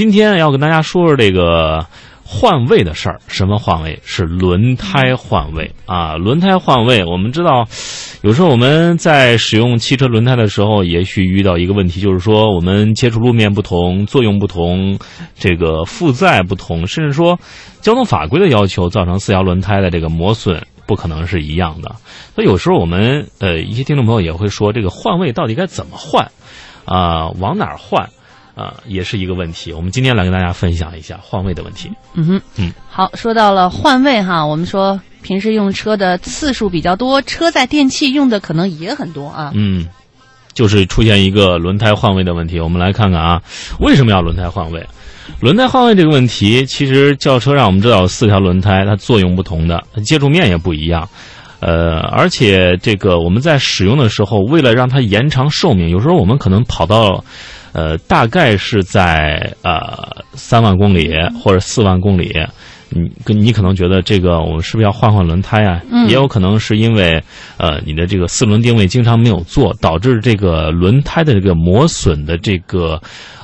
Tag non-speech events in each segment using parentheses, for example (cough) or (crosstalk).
今天要跟大家说说这个换位的事儿。什么换位？是轮胎换位啊！轮胎换位，我们知道，有时候我们在使用汽车轮胎的时候，也许遇到一个问题，就是说我们接触路面不同，作用不同，这个负载不同，甚至说交通法规的要求，造成四条轮胎的这个磨损。不可能是一样的，所以有时候我们呃一些听众朋友也会说，这个换位到底该怎么换啊？往哪儿换啊？也是一个问题。我们今天来跟大家分享一下换位的问题。嗯哼，嗯，好，说到了换位哈，我们说平时用车的次数比较多，车载电器用的可能也很多啊。嗯，就是出现一个轮胎换位的问题。我们来看看啊，为什么要轮胎换位？轮胎换位这个问题，其实轿车让我们知道四条轮胎它作用不同的，接触面也不一样，呃，而且这个我们在使用的时候，为了让它延长寿命，有时候我们可能跑到，呃，大概是在呃三万公里或者四万公里，你跟你可能觉得这个我们是不是要换换轮胎啊？嗯也有可能是因为呃你的这个四轮定位经常没有做，导致这个轮胎的这个磨损的这个。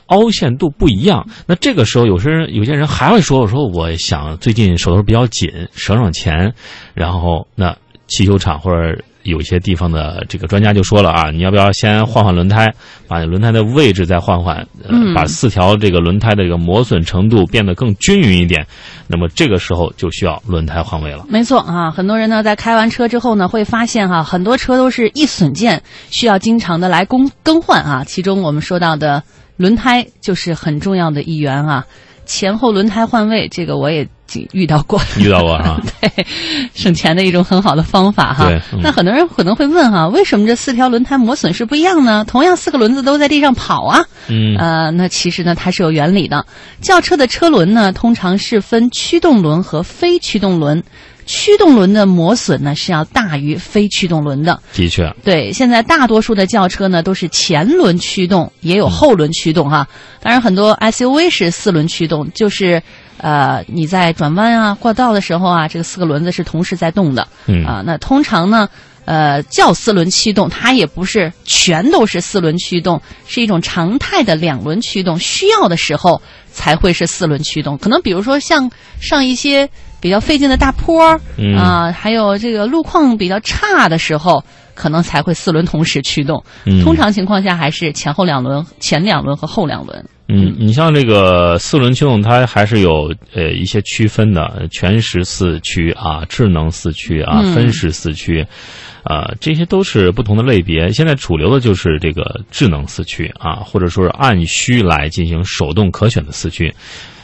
凹陷度不一样，那这个时候有些人有些人还会说：“我说我想最近手头比较紧，省省钱。”然后那汽修厂或者有些地方的这个专家就说了啊，你要不要先换换轮胎，把轮胎的位置再换换，呃嗯把四条这个轮胎的这个磨损程度变得更均匀一点。那么这个时候就需要轮胎换位了。没错啊，很多人呢在开完车之后呢，会发现哈、很多车都是易损件，需要经常的来更更换啊。其中我们说到的轮胎就是很重要的一员啊。前后轮胎换位，这个我也遇到过，遇到过哈？(laughs) 对，省钱的一种很好的方法哈。那很多人可能会问哈，为什么这四条轮胎磨损是不一样呢？同样四个轮子都在地上跑啊，嗯呃，那其实呢，它是有原理的。轿车的车轮呢，通常是分驱动轮和非驱动轮。驱动轮的磨损呢是要大于非驱动轮的。的确，对，现在大多数的轿车呢都是前轮驱动，也有后轮驱动哈。当然，很多 SUV 是四轮驱动，就是呃你在转弯啊、过道的时候啊，这个四个轮子是同时在动的。嗯啊，那通常呢，呃，叫四轮驱动，它也不是全都是四轮驱动，是一种常态的两轮驱动，需要的时候才会是四轮驱动。可能比如说像上一些比较费劲的大坡儿嗯啊，还有这个路况比较差的时候。可能才会四轮同时驱动，嗯通常情况下还是前后两轮，前两轮和后两轮。嗯，你像这个四轮驱动，它还是有呃一些区分的，全时四驱啊，智能四驱啊，嗯分时四驱，啊，这些都是不同的类别。现在主流的就是这个智能四驱啊，或者说是按需来进行手动可选的四驱，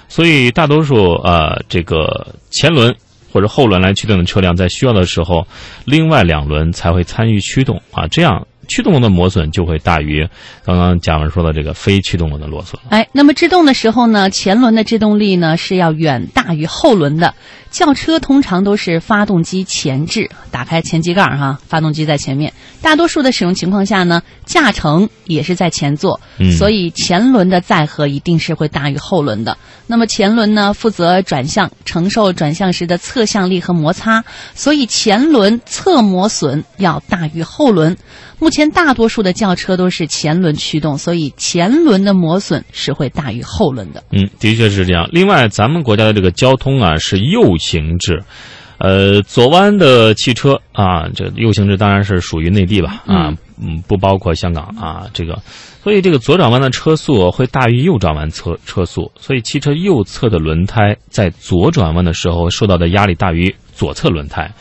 所以大多数呃这个前轮。或者后轮来驱动的车辆，在需要的时候，另外两轮才会参与驱动啊，这样驱动轮的磨损就会大于刚刚贾文说的这个非驱动轮的磨损。哎，那么制动的时候呢，前轮的制动力呢是要远大于后轮的。轿车通常都是发动机前置，打开前机盖儿哈，发动机在前面。大多数的使用情况下呢，驾乘也是在前座，嗯所以前轮的载荷一定是会大于后轮的。那么前轮呢，负责转向，承受转向时的侧向力和摩擦，所以前轮侧磨损要大于后轮。目前大多数的轿车都是前轮驱动，所以前轮的磨损是会大于后轮的。嗯，的确是这样。另外，咱们国家的这个交通啊是右行制，呃，左弯的汽车啊，这右行制当然是属于内地吧，啊，嗯，不包括香港啊，这个，所以这个左转弯的车速会大于右转弯车车速，所以汽车右侧的轮胎在左转弯的时候受到的压力大于左侧轮胎。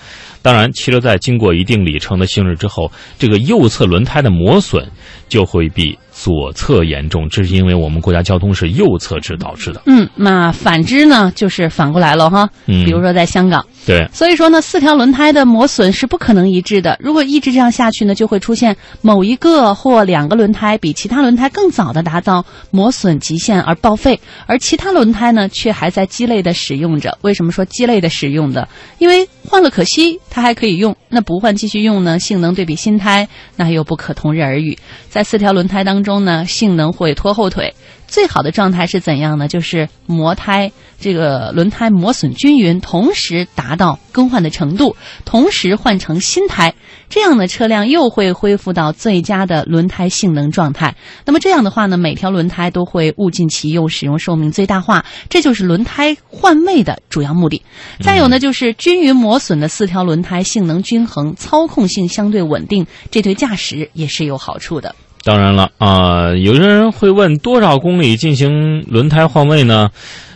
当然，汽车在经过一定里程的行驶之后，这个右侧轮胎的磨损就会比左侧严重，这是因为我们国家交通是右侧制导致的。嗯，那反之呢，就是反过来了哈。嗯比如说在香港，对，所以说呢，四条轮胎的磨损是不可能一致的。如果一直这样下去呢，就会出现某一个或两个轮胎比其他轮胎更早的达到磨损极限而报废，而其他轮胎呢却还在鸡肋的使用着。为什么说鸡肋的使用的？因为换了可惜，它还可以用；那不换继续用呢，性能对比新胎那又不可同日而语。在四条轮胎当中中呢，性能会拖后腿。最好的状态是怎样呢？就是磨胎这个轮胎磨损均匀，同时达到更换的程度，同时换成新胎，这样的车辆又会恢复到最佳的轮胎性能状态。那么这样的话呢，每条轮胎都会物尽其用，使用寿命最大化，这就是轮胎换位的主要目的。再有呢，就是均匀磨损的四条轮胎性能均衡，操控性相对稳定，这对驾驶也是有好处的。当然了啊、有些人会问多少公里进行轮胎换位呢？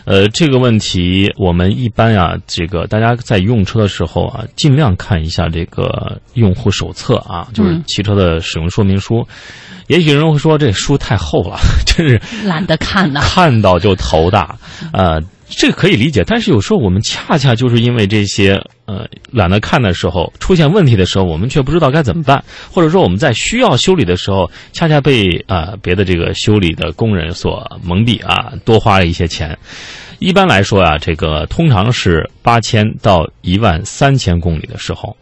呃，这个问题我们一般啊，这个大家在用车的时候啊，尽量看一下这个用户手册啊，就是嗯汽车的使用说明书。也许有人会说这书太厚了，(laughs) 真是懒得看呐。看到就头大，呃，这个可以理解。但是有时候我们恰恰就是因为这些呃懒得看的时候，出现问题的时候，我们却不知道该怎么办，或者说我们在需要修理的时候，恰恰被呃别的这个修理的工人所蒙蔽啊，多花了一些钱。一般来说啊，这个通常是八千到一万三千公里的时候，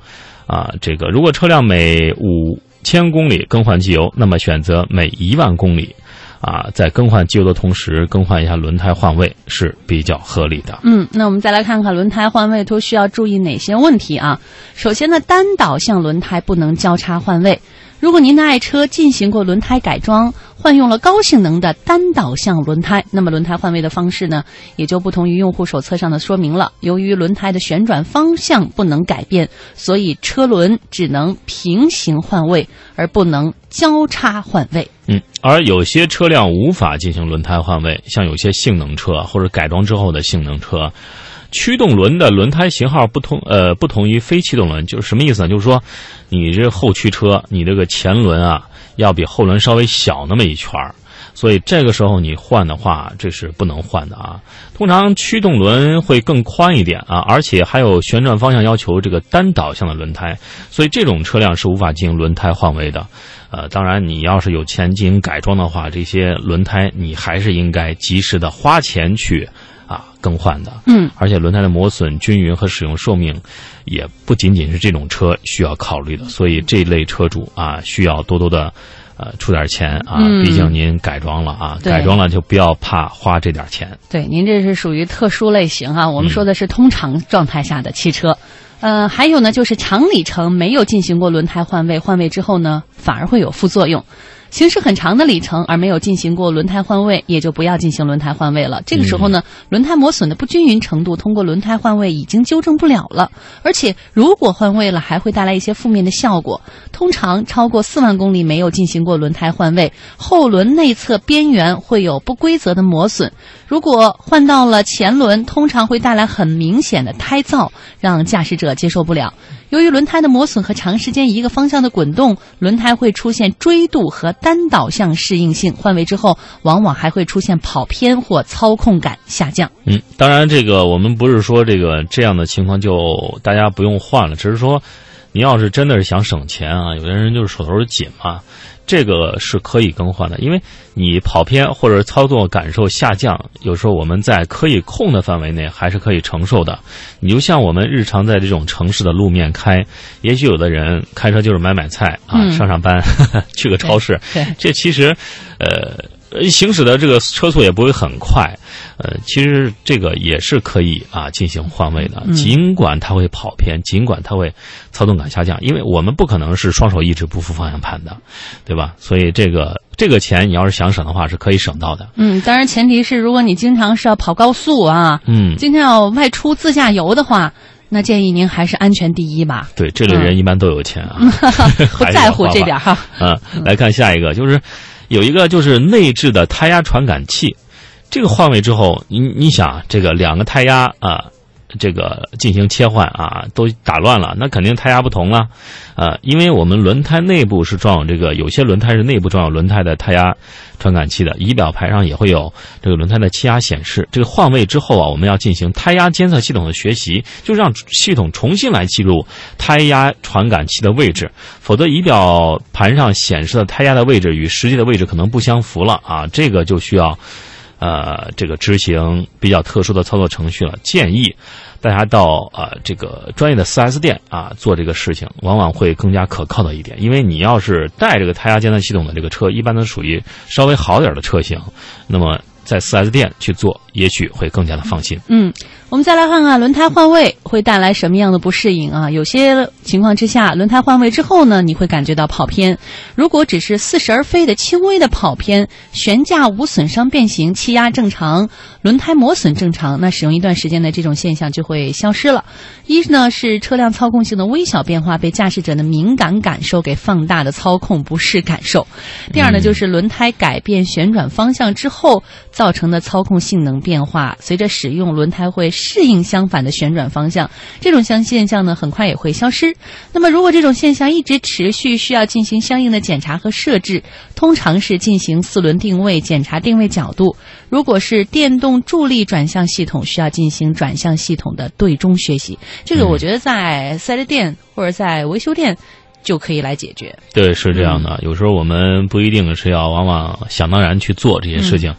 啊，这个如果车辆每五千公里更换机油，那么选择每一万公里，啊，在更换机油的同时更换一下轮胎换位是比较合理的。嗯，那我们再来看看轮胎换位都需要注意哪些问题啊？首先呢，单导向轮胎不能交叉换位。如果您的爱车进行过轮胎改装，换用了高性能的单导向轮胎，那么轮胎换位的方式呢，也就不同于用户手册上的说明了。由于轮胎的旋转方向不能改变，所以车轮只能平行换位，而不能交叉换位。嗯，而有些车辆无法进行轮胎换位，像有些性能车或者改装之后的性能车，驱动轮的轮胎型号不同，呃，不同于非驱动轮，就是什么意思呢？就是说，你这后驱车，你这个前轮啊，要比后轮稍微小那么一圈儿。所以这个时候你换的话，这是不能换的啊。通常驱动轮会更宽一点啊，而且还有旋转方向要求这个单导向的轮胎，所以这种车辆是无法进行轮胎换位的。呃，当然，你要是有钱进行改装的话，这些轮胎你还是应该及时的花钱去啊更换的。嗯，而且轮胎的磨损均匀和使用寿命，也不仅仅是这种车需要考虑的，所以这类车主啊需要多多的。呃，出点钱啊，嗯毕竟您改装了啊，改装了就不要怕花这点钱。对，您这是属于特殊类型啊，我们说的是通常状态下的汽车。呃，还有呢，就是长里程没有进行过轮胎换位，换位之后呢，反而会有副作用。行驶很长的里程而没有进行过轮胎换位，也就不要进行轮胎换位了。这个时候呢，轮胎磨损的不均匀程度，通过轮胎换位已经纠正不了了。而且如果换位了，还会带来一些负面的效果。通常超过四万公里没有进行过轮胎换位，后轮内侧边缘会有不规则的磨损。如果换到了前轮，通常会带来很明显的胎噪，让驾驶者接受不了。由于轮胎的磨损和长时间一个方向的滚动，轮胎会出现锥度和单导向适应性。换位之后，往往还会出现跑偏或操控感下降。嗯，当然，这个我们不是说这个这样的情况就大家不用换了，只是说，您要是真的是想省钱啊，有的人就是手头紧嘛，这个是可以更换的，因为你跑偏或者操作感受下降，有时候我们在可以控的范围内还是可以承受的。你就像我们日常在这种城市的路面开，也许有的人开车就是买买菜啊，嗯。上上班，(laughs) 去个超市，这其实，呃，呃行驶的这个车速也不会很快，呃，其实这个也是可以啊进行换位的，嗯尽管它会跑偏，尽管它会操纵感下降，因为我们不可能是双手一直不扶方向盘的，对吧？所以这个这个钱你要是想省的话，是可以省到的。嗯，当然前提是如果你经常是要跑高速啊，嗯，经常要外出自驾游的话，那建议您还是安全第一吧，对，这类人一般都有钱啊，(laughs) 不 (laughs) 在乎这点哈。嗯，来看下一个，就是有一个就是内置的胎压传感器，这个换位之后，你你想这个两个胎压啊。这个进行切换啊，都打乱了，那肯定胎压不同了，呃，因为我们轮胎内部是装有这个，有些轮胎是内部装有轮胎的胎压传感器的，仪表盘上也会有这个轮胎的气压显示。这个换位之后啊，我们要进行胎压监测系统的学习，就让系统重新来记录胎压传感器的位置，否则仪表盘上显示的胎压的位置与实际的位置可能不相符了啊，这个就需要。呃这个执行比较特殊的操作程序了，建议大家到啊、呃、这个专业的 4S 店啊做这个事情，往往会更加可靠的一点。因为你要是带这个胎压监测系统的这个车，一般都属于稍微好点的车型，那么在 4S 店去做，也许会更加的放心。嗯，我们再来看看轮胎换位会带来什么样的不适应啊？有些情况之下，轮胎换位之后呢，你会感觉到跑偏。如果只是似是而非的轻微的跑偏，悬架无损伤变形，气压正常，轮胎磨损正常，那使用一段时间的这种现象就会消失了。一呢是车辆操控性的微小变化被驾驶者的敏感感受给放大的操控不适感受；第二呢就是轮胎改变旋转方向之后造成的操控性能变化，随着使用轮胎会适应相反的旋转方向，这种相现象呢很快也会消失。那么如果这种现象一直持续，需要进行相应的检查和设置，通常是进行四轮定位检查定位角度。如果是电动助力转向系统，需要进行转向系统的对中学习。这个我觉得在四 S 店或者在维修店就可以来解决。对，是这样的。有时候我们不一定是要往往想当然去做这些事情。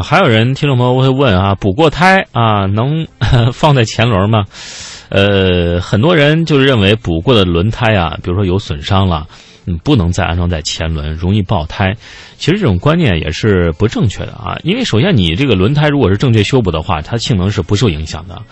还有人听众朋友会问啊，补过胎啊，能 (laughs) 放在前轮吗？呃，很多人就认为补过的轮胎啊，比如说有损伤了，不能再安装在前轮，容易爆胎。其实这种观念也是不正确的啊，因为首先你这个轮胎如果是正确修补的话，它性能是不受影响的。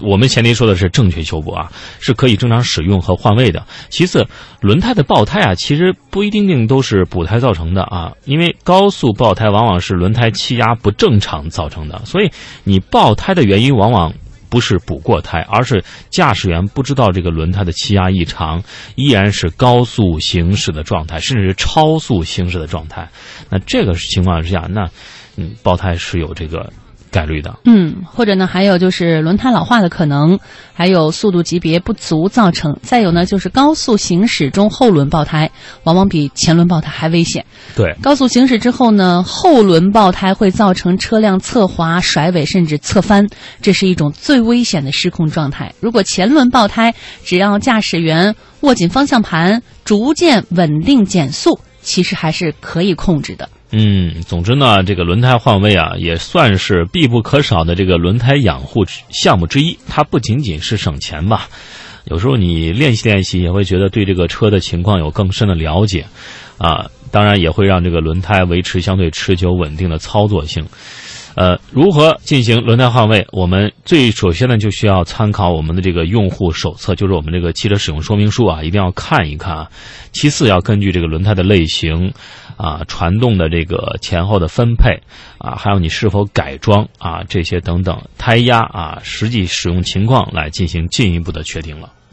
我们前提说的是正确修补啊，是可以正常使用和换位的。其次，轮胎的爆胎啊，其实不一定都是补胎造成的啊，因为高速爆胎往往是轮胎气压不正常造成的，所以你爆胎的原因往往。不是补过胎，而是驾驶员不知道这个轮胎的气压异常，依然是高速行驶的状态，甚至是超速行驶的状态。那这个情况之下，那嗯，爆胎是有这个概率的。嗯，或者呢，还有就是轮胎老化的可能，还有速度级别不足造成，再有呢就是高速行驶中后轮爆胎，往往比前轮爆胎还危险。对，高速行驶之后呢，后轮爆胎会造成车辆侧滑、甩尾甚至侧翻，这是一种最危险的失控状态。如果前轮爆胎，只要驾驶员握紧方向盘，逐渐稳定减速，其实还是可以控制的。嗯，总之呢，这个轮胎换位啊，也算是必不可少的这个轮胎养护项目之一。它不仅仅是省钱吧，有时候你练习练习，也会觉得对这个车的情况有更深的了解，啊，当然也会让这个轮胎维持相对持久稳定的操作性。呃，如何进行轮胎换位？我们最首先呢，就需要参考我们的这个用户手册，就是我们这个汽车使用说明书啊，一定要看一看啊。其次，要根据这个轮胎的类型。啊，传动的这个前后的分配啊，还有你是否改装啊，这些等等，胎压啊，实际使用情况来进行进一步的确定了。